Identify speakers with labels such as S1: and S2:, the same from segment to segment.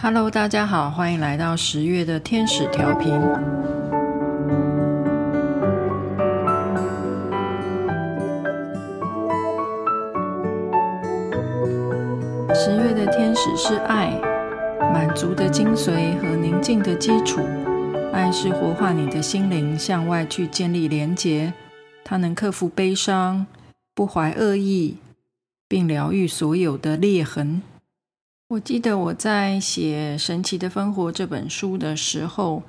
S1: Hello，大家好，欢迎来到十月的天使调频。十月的天使是爱，满足的精髓和宁静的基础。爱是活化你的心灵，向外去建立连结。它能克服悲伤，不怀恶意，并疗愈所有的裂痕。我记得我在写《神奇的芬活》这本书的时候，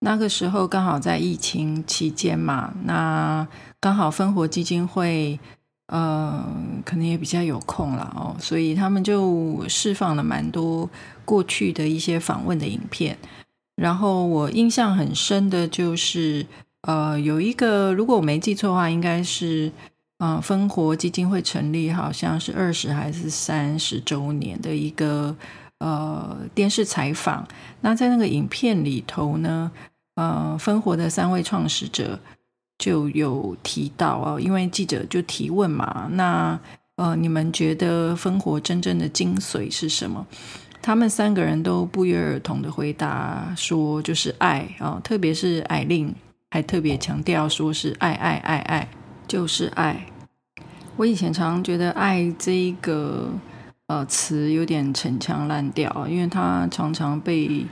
S1: 那个时候刚好在疫情期间嘛，那刚好芬活基金会，呃，可能也比较有空了哦，所以他们就释放了蛮多过去的一些访问的影片。然后我印象很深的就是，呃，有一个，如果我没记错的话，应该是。嗯，芬活基金会成立好像是二十还是三十周年的一个呃电视采访。那在那个影片里头呢，呃，芬活的三位创始者就有提到哦，因为记者就提问嘛，那呃，你们觉得芬活真正的精髓是什么？他们三个人都不约而同的回答说，就是爱啊，特别是艾琳还特别强调说是爱爱爱爱。就是爱。我以前常觉得“爱”这一个呃词有点陈腔滥调，因为它常常被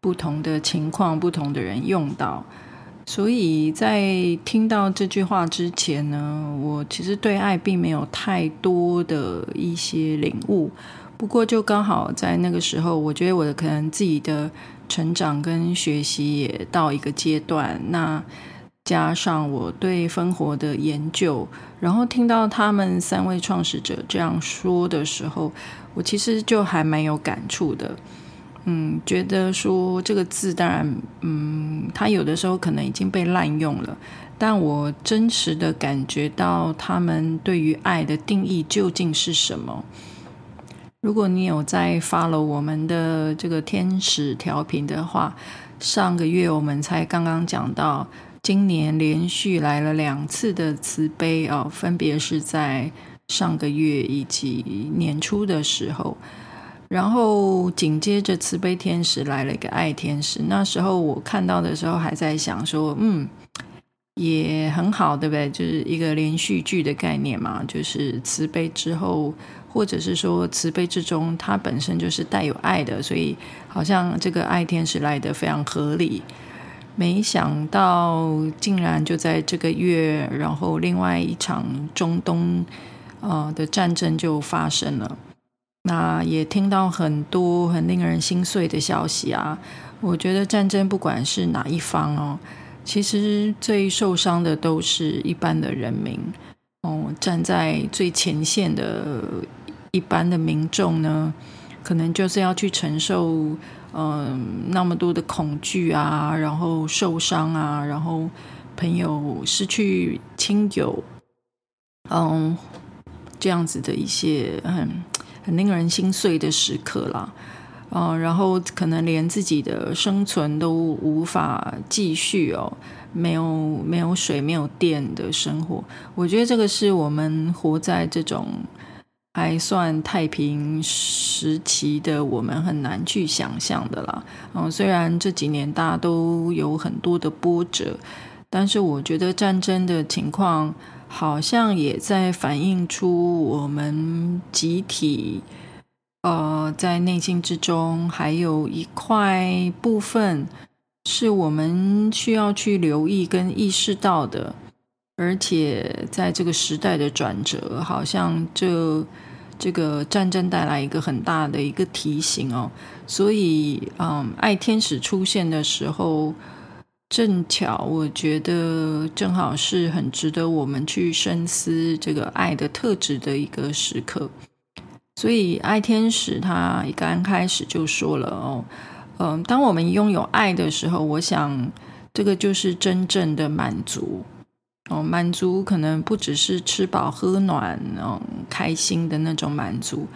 S1: 不同的情况、不同的人用到。所以在听到这句话之前呢，我其实对爱并没有太多的一些领悟。不过就刚好在那个时候，我觉得我的可能自己的成长跟学习也到一个阶段。那加上我对芬活的研究，然后听到他们三位创始者这样说的时候，我其实就还蛮有感触的。嗯，觉得说这个字，当然，嗯，它有的时候可能已经被滥用了，但我真实的感觉到他们对于爱的定义究竟是什么？如果你有在 follow 我们的这个天使调频的话，上个月我们才刚刚讲到。今年连续来了两次的慈悲哦，分别是在上个月以及年初的时候，然后紧接着慈悲天使来了一个爱天使。那时候我看到的时候还在想说，嗯，也很好，对不对？就是一个连续剧的概念嘛，就是慈悲之后，或者是说慈悲之中，它本身就是带有爱的，所以好像这个爱天使来得非常合理。没想到，竟然就在这个月，然后另外一场中东呃的战争就发生了。那也听到很多很令人心碎的消息啊！我觉得战争不管是哪一方哦，其实最受伤的都是一般的人民哦，站在最前线的一般的民众呢，可能就是要去承受。嗯，那么多的恐惧啊，然后受伤啊，然后朋友失去亲友，嗯，这样子的一些很很令人心碎的时刻啦。嗯，然后可能连自己的生存都无法继续哦，没有没有水、没有电的生活。我觉得这个是我们活在这种。还算太平时期的我们很难去想象的啦。嗯，虽然这几年大家都有很多的波折，但是我觉得战争的情况好像也在反映出我们集体，呃，在内心之中还有一块部分是我们需要去留意跟意识到的，而且在这个时代的转折，好像这。这个战争带来一个很大的一个提醒哦，所以嗯，爱天使出现的时候，正巧我觉得正好是很值得我们去深思这个爱的特质的一个时刻。所以爱天使他一刚开始就说了哦，嗯，当我们拥有爱的时候，我想这个就是真正的满足。哦，满足可能不只是吃饱喝暖，嗯，开心的那种满足，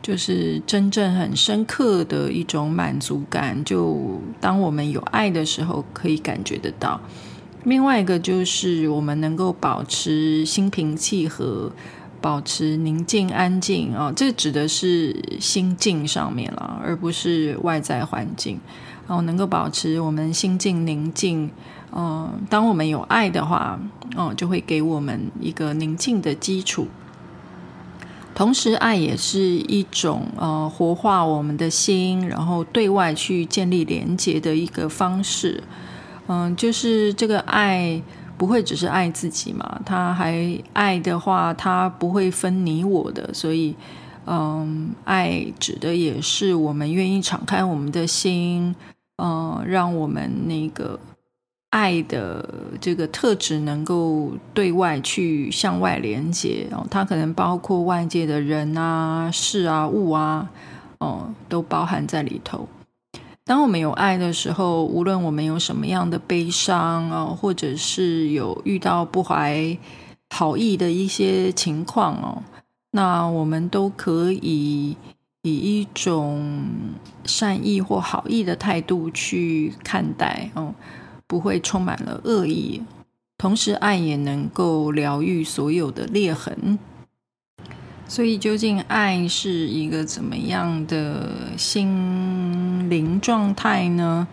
S1: 就是真正很深刻的一种满足感。就当我们有爱的时候，可以感觉得到。另外一个就是我们能够保持心平气和，保持宁静安静啊，这指的是心境上面了，而不是外在环境。哦，能够保持我们心境宁静，嗯，当我们有爱的话，哦，就会给我们一个宁静的基础。同时，爱也是一种呃活化我们的心，然后对外去建立连接的一个方式。嗯，就是这个爱不会只是爱自己嘛，他还爱的话，他不会分你我的，所以。嗯，爱指的也是我们愿意敞开我们的心，嗯，让我们那个爱的这个特质能够对外去向外连接哦。它可能包括外界的人啊、事啊、物啊，哦，都包含在里头。当我们有爱的时候，无论我们有什么样的悲伤啊，或者是有遇到不怀好意的一些情况哦。那我们都可以以一种善意或好意的态度去看待，哦，不会充满了恶意。同时，爱也能够疗愈所有的裂痕。所以，究竟爱是一个怎么样的心灵状态呢？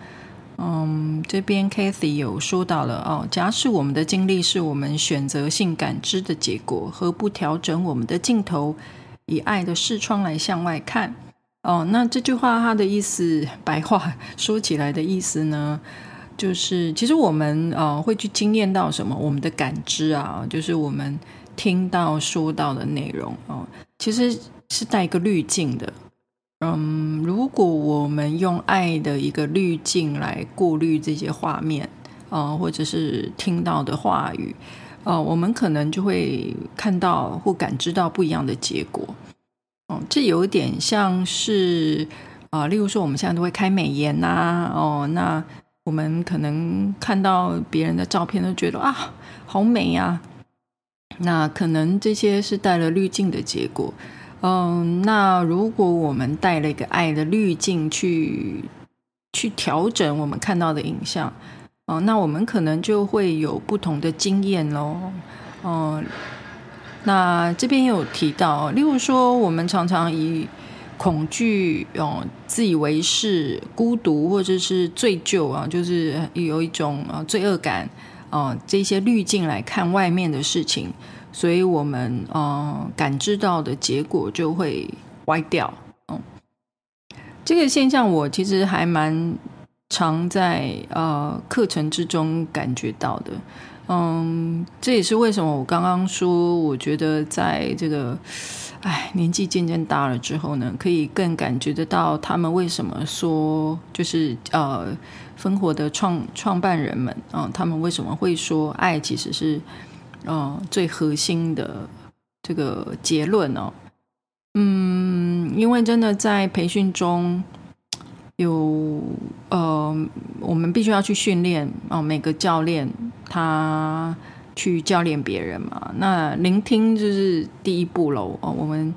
S1: 嗯，这边 Kathy 有说到了哦。假使我们的经历是我们选择性感知的结果，何不调整我们的镜头，以爱的视窗来向外看？哦，那这句话它的意思，白话说起来的意思呢，就是其实我们呃会去经验到什么？我们的感知啊，就是我们听到说到的内容哦，其实是带一个滤镜的。嗯，如果我们用爱的一个滤镜来过滤这些画面，啊、或者是听到的话语，呃，我们可能就会看到或感知到不一样的结果。哦、呃，这有点像是啊、例如说我们现在都会开美颜呐、哦、那我们可能看到别人的照片都觉得啊，好美呀、啊，那可能这些是带了滤镜的结果。嗯，那如果我们带了一个爱的滤镜去去调整我们看到的影像，嗯，那我们可能就会有不同的经验喽。嗯，那这边有提到，例如说，我们常常以恐惧、嗯、自以为是、孤独或者是罪疚啊，就是有一种啊罪恶感啊这些滤镜来看外面的事情。所以我们呃感知到的结果就会歪掉，嗯，这个现象我其实还蛮常在呃课程之中感觉到的，嗯，这也是为什么我刚刚说，我觉得在这个哎年纪渐渐大了之后呢，可以更感觉得到他们为什么说就是呃芬活的创创办人们啊，他们为什么会说爱其实是。哦，最核心的这个结论哦，嗯，因为真的在培训中有呃，我们必须要去训练哦，每个教练他去教练别人嘛，那聆听就是第一步喽哦。我们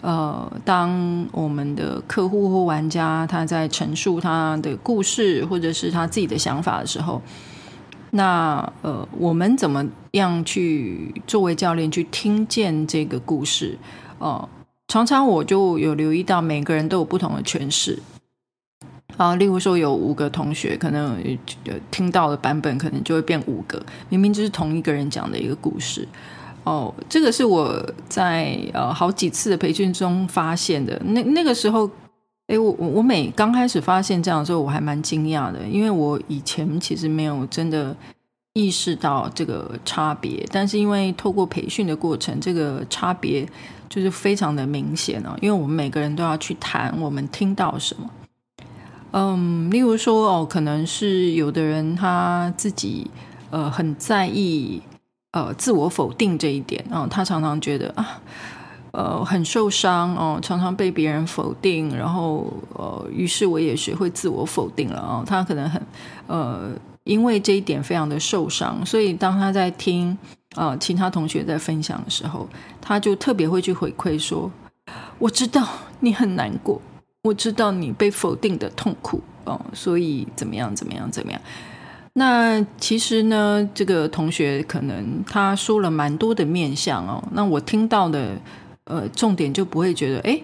S1: 呃，当我们的客户或玩家他在陈述他的故事或者是他自己的想法的时候。那呃，我们怎么样去作为教练去听见这个故事？哦、呃，常常我就有留意到，每个人都有不同的诠释。啊，例如说有五个同学，可能听到的版本可能就会变五个，明明就是同一个人讲的一个故事。哦，这个是我在呃好几次的培训中发现的。那那个时候。哎，我我我每刚开始发现这样的时候，我还蛮惊讶的，因为我以前其实没有真的意识到这个差别，但是因为透过培训的过程，这个差别就是非常的明显哦。因为我们每个人都要去谈我们听到什么，嗯，例如说哦，可能是有的人他自己呃很在意呃自我否定这一点啊，哦，他常常觉得啊。呃，很受伤哦，常常被别人否定，然后呃，于是我也学会自我否定了哦。他可能很呃，因为这一点非常的受伤，所以当他在听呃其他同学在分享的时候，他就特别会去回馈说：“我知道你很难过，我知道你被否定的痛苦哦，所以怎么样怎么样怎么样。”那其实呢，这个同学可能他说了蛮多的面相哦。那我听到的呃重点就不会觉得，哎，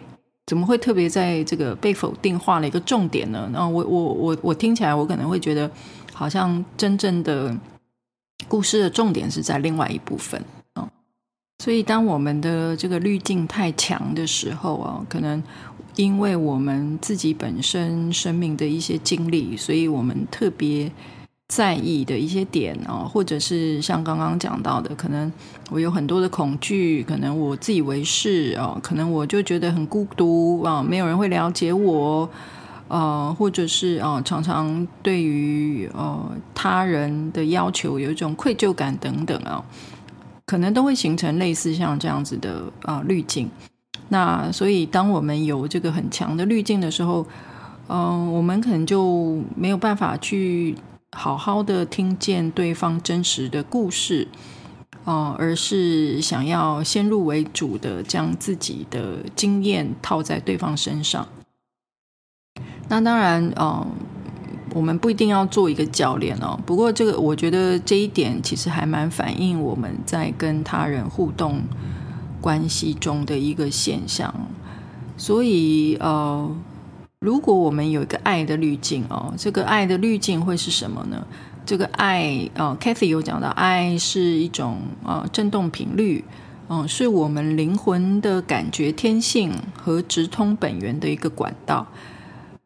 S1: 怎么会特别在这个被否定画了一个重点呢？那我我我我听起来，我可能会觉得好像真正的故事的重点是在另外一部分哦。所以当我们的这个滤镜太强的时候啊，可能因为我们自己本身生命的一些经历，所以我们特别。在意的一些点啊，或者是像刚刚讲到的，可能我有很多的恐惧，可能我自以为是啊，可能我就觉得很孤独啊，没有人会了解我，呃，或者是啊，常常对于呃他人的要求有一种愧疚感等等啊，可能都会形成类似像这样子的啊滤镜。那所以，当我们有这个很强的滤镜的时候，嗯、我们可能就没有办法去。好好的听见对方真实的故事，哦、而是想要先入为主的将自己的经验套在对方身上。那当然，嗯、我们不一定要做一个教练哦。不过，这个我觉得这一点其实还蛮反映我们在跟他人互动关系中的一个现象。所以，呃。如果我们有一个爱的滤镜哦，这个爱的滤镜会是什么呢？这个爱啊，Kathy 有讲到，爱是一种啊振动频率，嗯，是我们灵魂的感觉天性和直通本源的一个管道。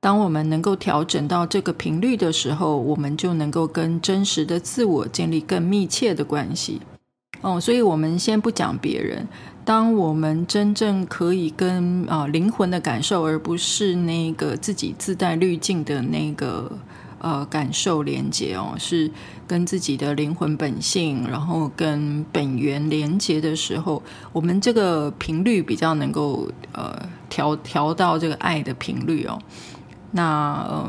S1: 当我们能够调整到这个频率的时候，我们就能够跟真实的自我建立更密切的关系。哦，所以我们先不讲别人。当我们真正可以跟啊灵魂的感受，而不是那个自己自带滤镜的那个呃感受连接哦，是跟自己的灵魂本性，然后跟本源连接的时候，我们这个频率比较能够呃调调到这个爱的频率哦。那，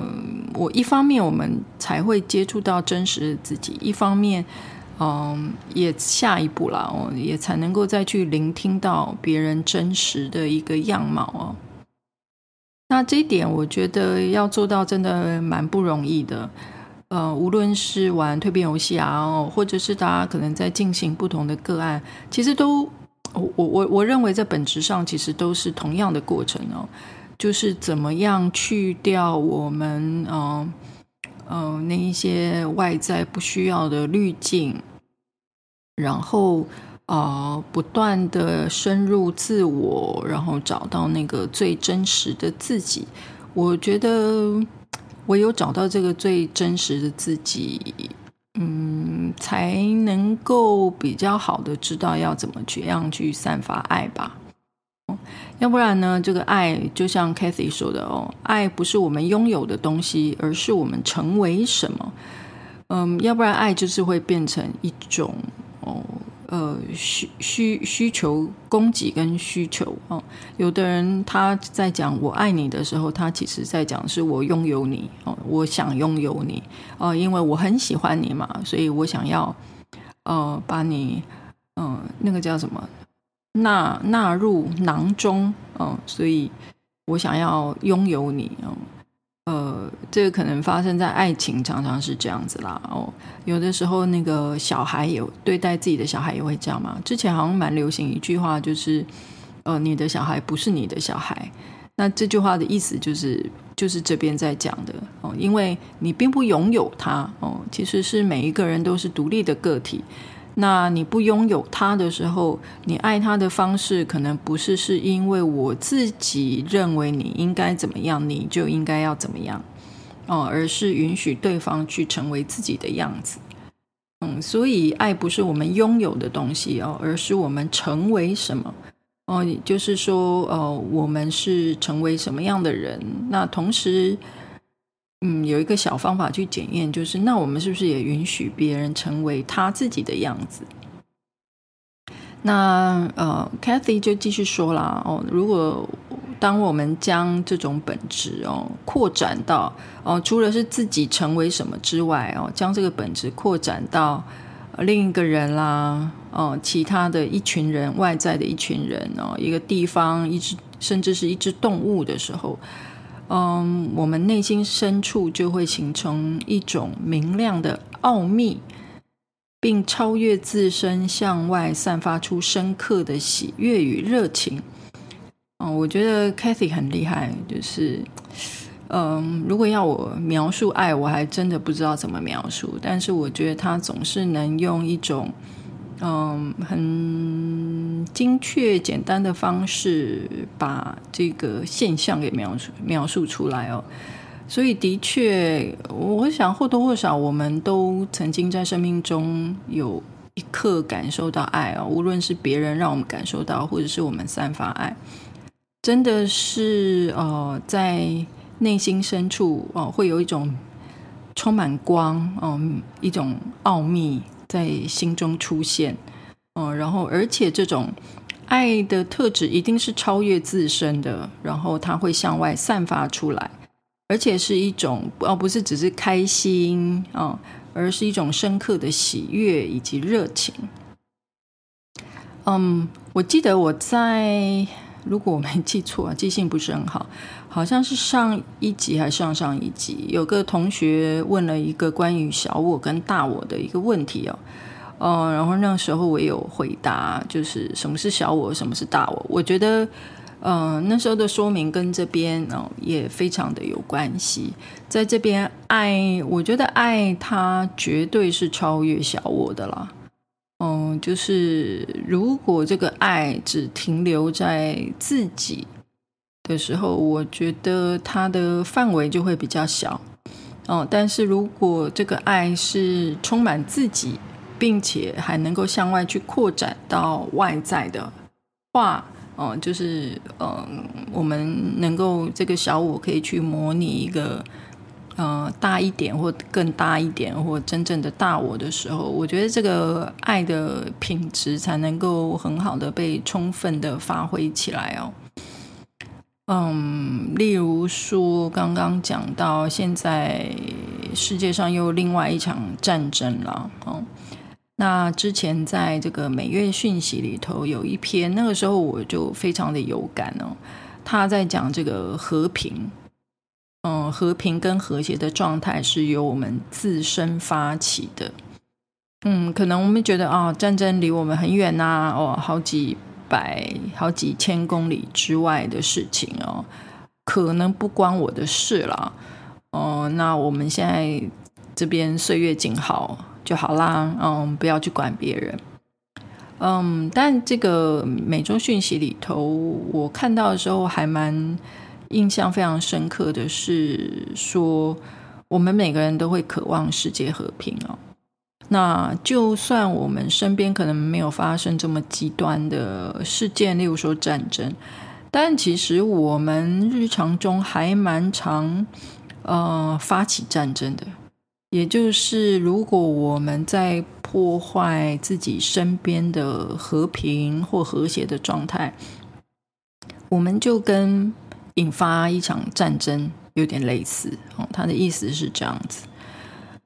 S1: 我一方面我们才会接触到真实的自己，一方面。嗯，也下一步了哦，也才能够再去聆听到别人真实的一个样貌哦。那这一点，我觉得要做到真的蛮不容易的。呃，无论是玩蜕变游戏啊，或者是大家可能在进行不同的个案，其实都我我我认为在本质上其实都是同样的过程哦，就是怎么样去掉我们嗯嗯、呃、那一些外在不需要的滤镜。然后，呃，不断的深入自我，然后找到那个最真实的自己。我觉得，唯有找到这个最真实的自己，嗯，才能够比较好的知道要怎么去样去散发爱吧。要不然呢，这个爱就像 Kathy 说的哦，爱不是我们拥有的东西，而是我们成为什么。嗯，要不然爱就是会变成一种。哦，呃，需需需求供给跟需求哦，有的人他在讲我爱你的时候，他其实在讲是我拥有你哦，我想拥有你哦，因为我很喜欢你嘛，所以我想要呃把你嗯、那个叫什么纳纳入囊中哦，所以我想要拥有你哦。这个可能发生在爱情，常常是这样子啦。哦，有的时候那个小孩也对待自己的小孩也会这样嘛。之前好像蛮流行一句话，就是呃，你的小孩不是你的小孩。那这句话的意思就是，就是这边在讲的哦，因为你并不拥有他哦，其实是每一个人都是独立的个体。那你不拥有他的时候，你爱他的方式可能不是是因为我自己认为你应该怎么样，你就应该要怎么样哦，而是允许对方去成为自己的样子。嗯，所以爱不是我们拥有的东西哦，而是我们成为什么哦，就是说，哦，我们是成为什么样的人。那同时。嗯，有一个小方法去检验，就是那我们是不是也允许别人成为他自己的样子？那呃，Kathy 就继续说啦，哦，如果当我们将这种本质哦扩展到哦，除了是自己成为什么之外哦，将这个本质扩展到另一个人啦，哦，其他的一群人，外在的一群人哦，一个地方，一只甚至是一只动物的时候。嗯，我们内心深处就会形成一种明亮的奥秘，并超越自身，向外散发出深刻的喜悦与热情。哦，我觉得 Kathy 很厉害，就是。嗯，如果要我描述爱，我还真的不知道怎么描述。但是我觉得他总是能用一种嗯很精确、简单的方式把这个现象给描述描述出来哦。所以的确，我想或多或少我们都曾经在生命中有一刻感受到爱哦，无论是别人让我们感受到，或者是我们散发爱，真的是呃在。内心深处哦，会有一种充满光哦，一种奥秘在心中出现哦，然后而且这种爱的特质一定是超越自身的，然后它会向外散发出来，而且是一种哦，不是只是开心啊，而是一种深刻的喜悦以及热情。嗯，我记得我在。如果我没记错，记性不是很好，好像是上一集还是上上一集，有个同学问了一个关于小我跟大我的一个问题哦，哦，然后那时候我有回答，就是什么是小我，什么是大我。我觉得，呃，那时候的说明跟这边哦也非常的有关系。在这边，爱，我觉得爱它绝对是超越小我的啦。嗯，就是如果这个爱只停留在自己的时候，我觉得它的范围就会比较小。哦，但是如果这个爱是充满自己，并且还能够向外去扩展到外在的话，哦，就是嗯，我们能够这个小我可以去模拟一个。呃，大一点或更大一点，或真正的大我的时候，我觉得这个爱的品质才能够很好的被充分的发挥起来哦。嗯，例如说，刚刚讲到现在世界上又另外一场战争了哦。那之前在这个每月讯息里头有一篇，那个时候我就非常的有感哦。他在讲这个和平。嗯，和平跟和谐的状态是由我们自身发起的。嗯，可能我们觉得啊，战争离我们很远呐，哦，好几百、好几千公里之外的事情哦，可能不关我的事了。哦，那我们现在这边岁月静好就好啦。嗯，不要去管别人。嗯，但这个每周讯息里头，我看到的时候还蛮。印象非常深刻的是说，我们每个人都会渴望世界和平哦。那就算我们身边可能没有发生这么极端的事件，例如说战争，但其实我们日常中还蛮常呃发起战争的。也就是如果我们在破坏自己身边的和平或和谐的状态，我们就跟引发一场战争有点类似哦，他的意思是这样子，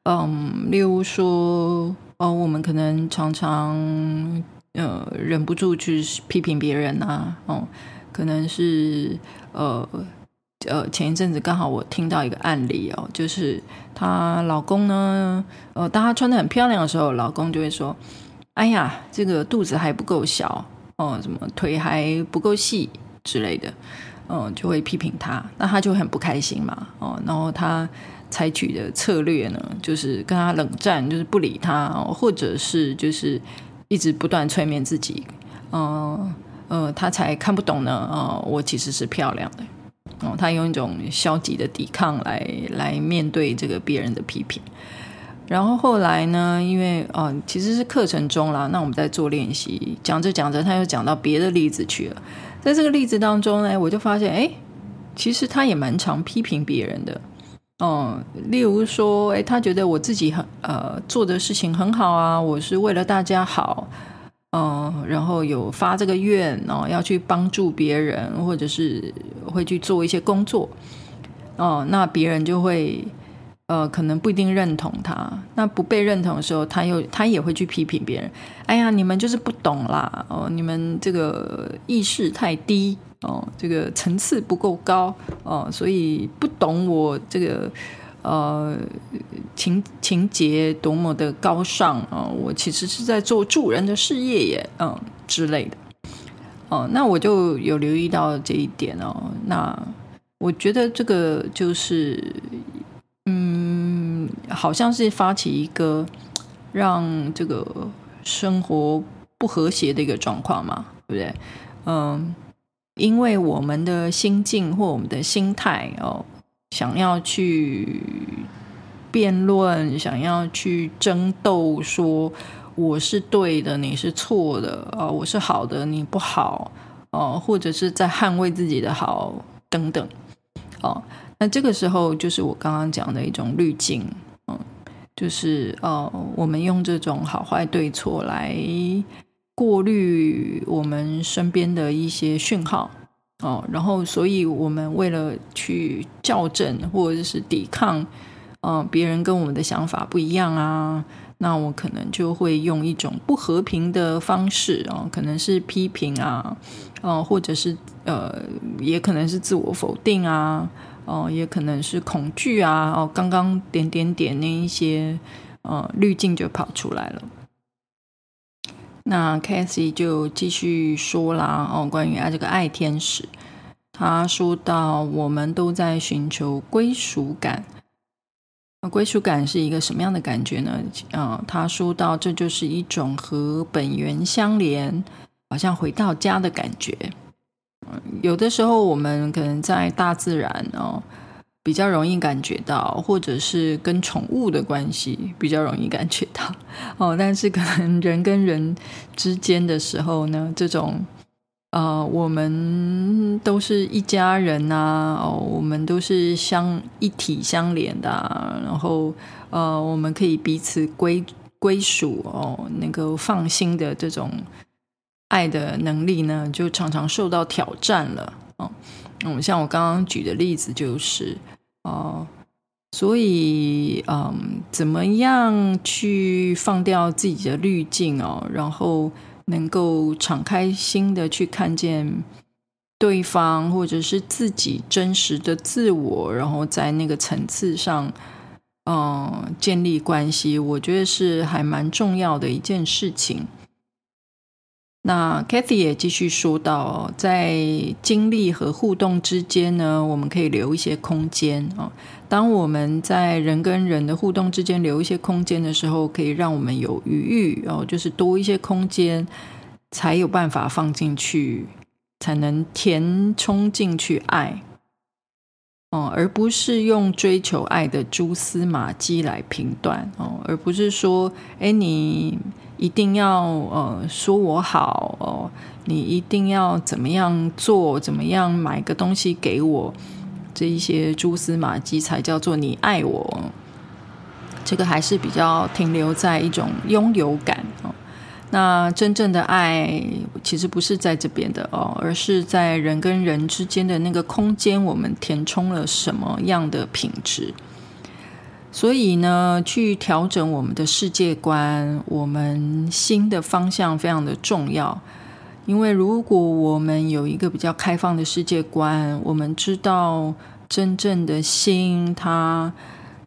S1: 嗯，例如说，哦，我们可能常常呃忍不住去批评别人啊，哦，可能是呃呃前一阵子刚好我听到一个案例哦，就是她老公呢，呃，当她穿得很漂亮的时候，老公就会说，哎呀，这个肚子还不够小哦，什么腿还不够细之类的。嗯，就会批评他，那他就很不开心嘛。哦，然后他采取的策略呢，就是跟他冷战，就是不理他，或者是就是一直不断催眠自己。嗯呃，他才看不懂呢。哦，我其实是漂亮的。哦，他用一种消极的抵抗来来面对这个别人的批评。然后后来呢，因为哦，其实是课程中啦，那我们在做练习，讲着讲着，他又讲到别的例子去了。在这个例子当中呢，我就发现，哎，其实他也蛮常批评别人的，嗯，例如说，哎，他觉得我自己很呃做的事情很好啊，我是为了大家好，嗯，然后有发这个愿哦，要去帮助别人，或者是会去做一些工作，哦，那别人就会。呃，可能不一定认同他。那不被认同的时候，他又他也会去批评别人。哎呀，你们就是不懂啦！哦，你们这个意识太低哦，这个层次不够高哦，所以不懂我这个呃情情节多么的高尚啊、我其实是在做助人的事业耶，嗯、之类的。哦、那我就有留意到这一点哦。那我觉得这个就是，好像是发起一个让这个生活不和谐的一个状况嘛，对不对？嗯、因为我们的心境或我们的心态哦，想要去辩论，想要去争斗，说我是对的，你是错的，啊、我是好的，你不好，哦、或者是在捍卫自己的好等等。哦，那这个时候就是我刚刚讲的一种滤镜，就是呃，我们用这种好坏对错来过滤我们身边的一些讯号，哦，然后，所以我们为了去校正或者是抵抗，呃，别人跟我们的想法不一样啊，那我可能就会用一种不和平的方式啊、哦，可能是批评啊。哦，或者是呃，也可能是自我否定啊，哦，也可能是恐惧啊，哦，刚刚点点点那一些呃滤镜就跑出来了。那 Kathy 就继续说啦，哦，关于爱这个爱天使，他说到我们都在寻求归属感，归属感是一个什么样的感觉呢？啊、他说到这就是一种和本源相连。好像回到家的感觉。有的时候我们可能在大自然哦，比较容易感觉到，或者是跟宠物的关系比较容易感觉到哦。但是可能人跟人之间的时候呢，这种呃，我们都是一家人呐，哦，我们都是相一体相连的，然后呃，我们可以彼此归归属哦，能够放心的这种。爱的能力呢，就常常受到挑战了哦。嗯，像我刚刚举的例子就是哦，所以嗯，怎么样去放掉自己的滤镜哦，然后能够敞开心的去看见对方或者是自己真实的自我，然后在那个层次上嗯建立关系，我觉得是还蛮重要的一件事情。那 Kathy 也继续说到，在经历和互动之间呢，我们可以留一些空间啊。当我们在人跟人的互动之间留一些空间的时候，可以让我们有余裕哦，就是多一些空间，才有办法放进去，才能填充进去爱哦，而不是用追求爱的蛛丝马迹来评断哦，而不是说，哎，你。一定要呃说我好哦，你一定要怎么样做，怎么样买个东西给我，这一些蛛丝马迹才叫做你爱我。这个还是比较停留在一种拥有感哦。那真正的爱其实不是在这边的哦，而是在人跟人之间的那个空间，我们填充了什么样的品质。所以呢，去调整我们的世界观，我们心的方向非常的重要。因为如果我们有一个比较开放的世界观，我们知道真正的心，他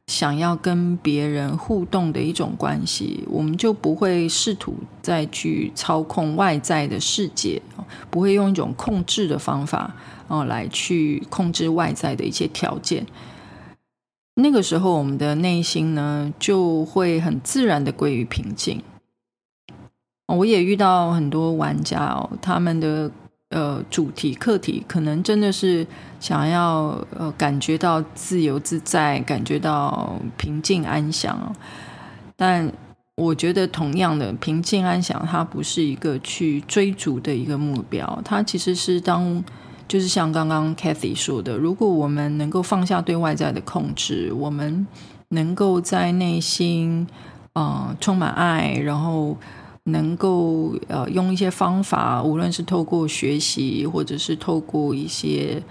S1: 想要跟别人互动的一种关系，我们就不会试图再去操控外在的世界，不会用一种控制的方法哦来去控制外在的一些条件。那个时候，我们的内心呢，就会很自然的归于平静。我也遇到很多玩家哦，他们的呃主题课题可能真的是想要呃感觉到自由自在，感觉到平静安详。但我觉得，同样的平静安详，它不是一个去追逐的一个目标，它其实是当。就是像刚刚 Kathy 说的，如果我们能够放下对外在的控制，我们能够在内心呃充满爱，然后能够呃用一些方法，无论是透过学习，或者是透过一些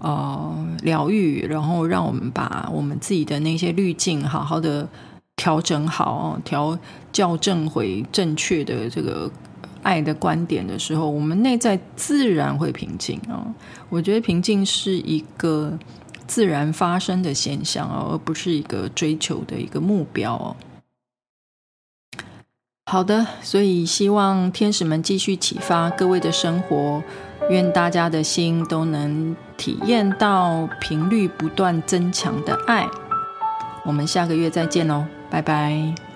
S1: 呃疗愈，然后让我们把我们自己的那些滤镜好好的调整好，调校正回正确的这个。爱的观点的时候，我们内在自然会平静啊。我觉得平静是一个自然发生的现象哦，而不是一个追求的一个目标哦。好的，所以希望天使们继续启发各位的生活，愿大家的心都能体验到频率不断增强的爱。我们下个月再见喽，拜拜。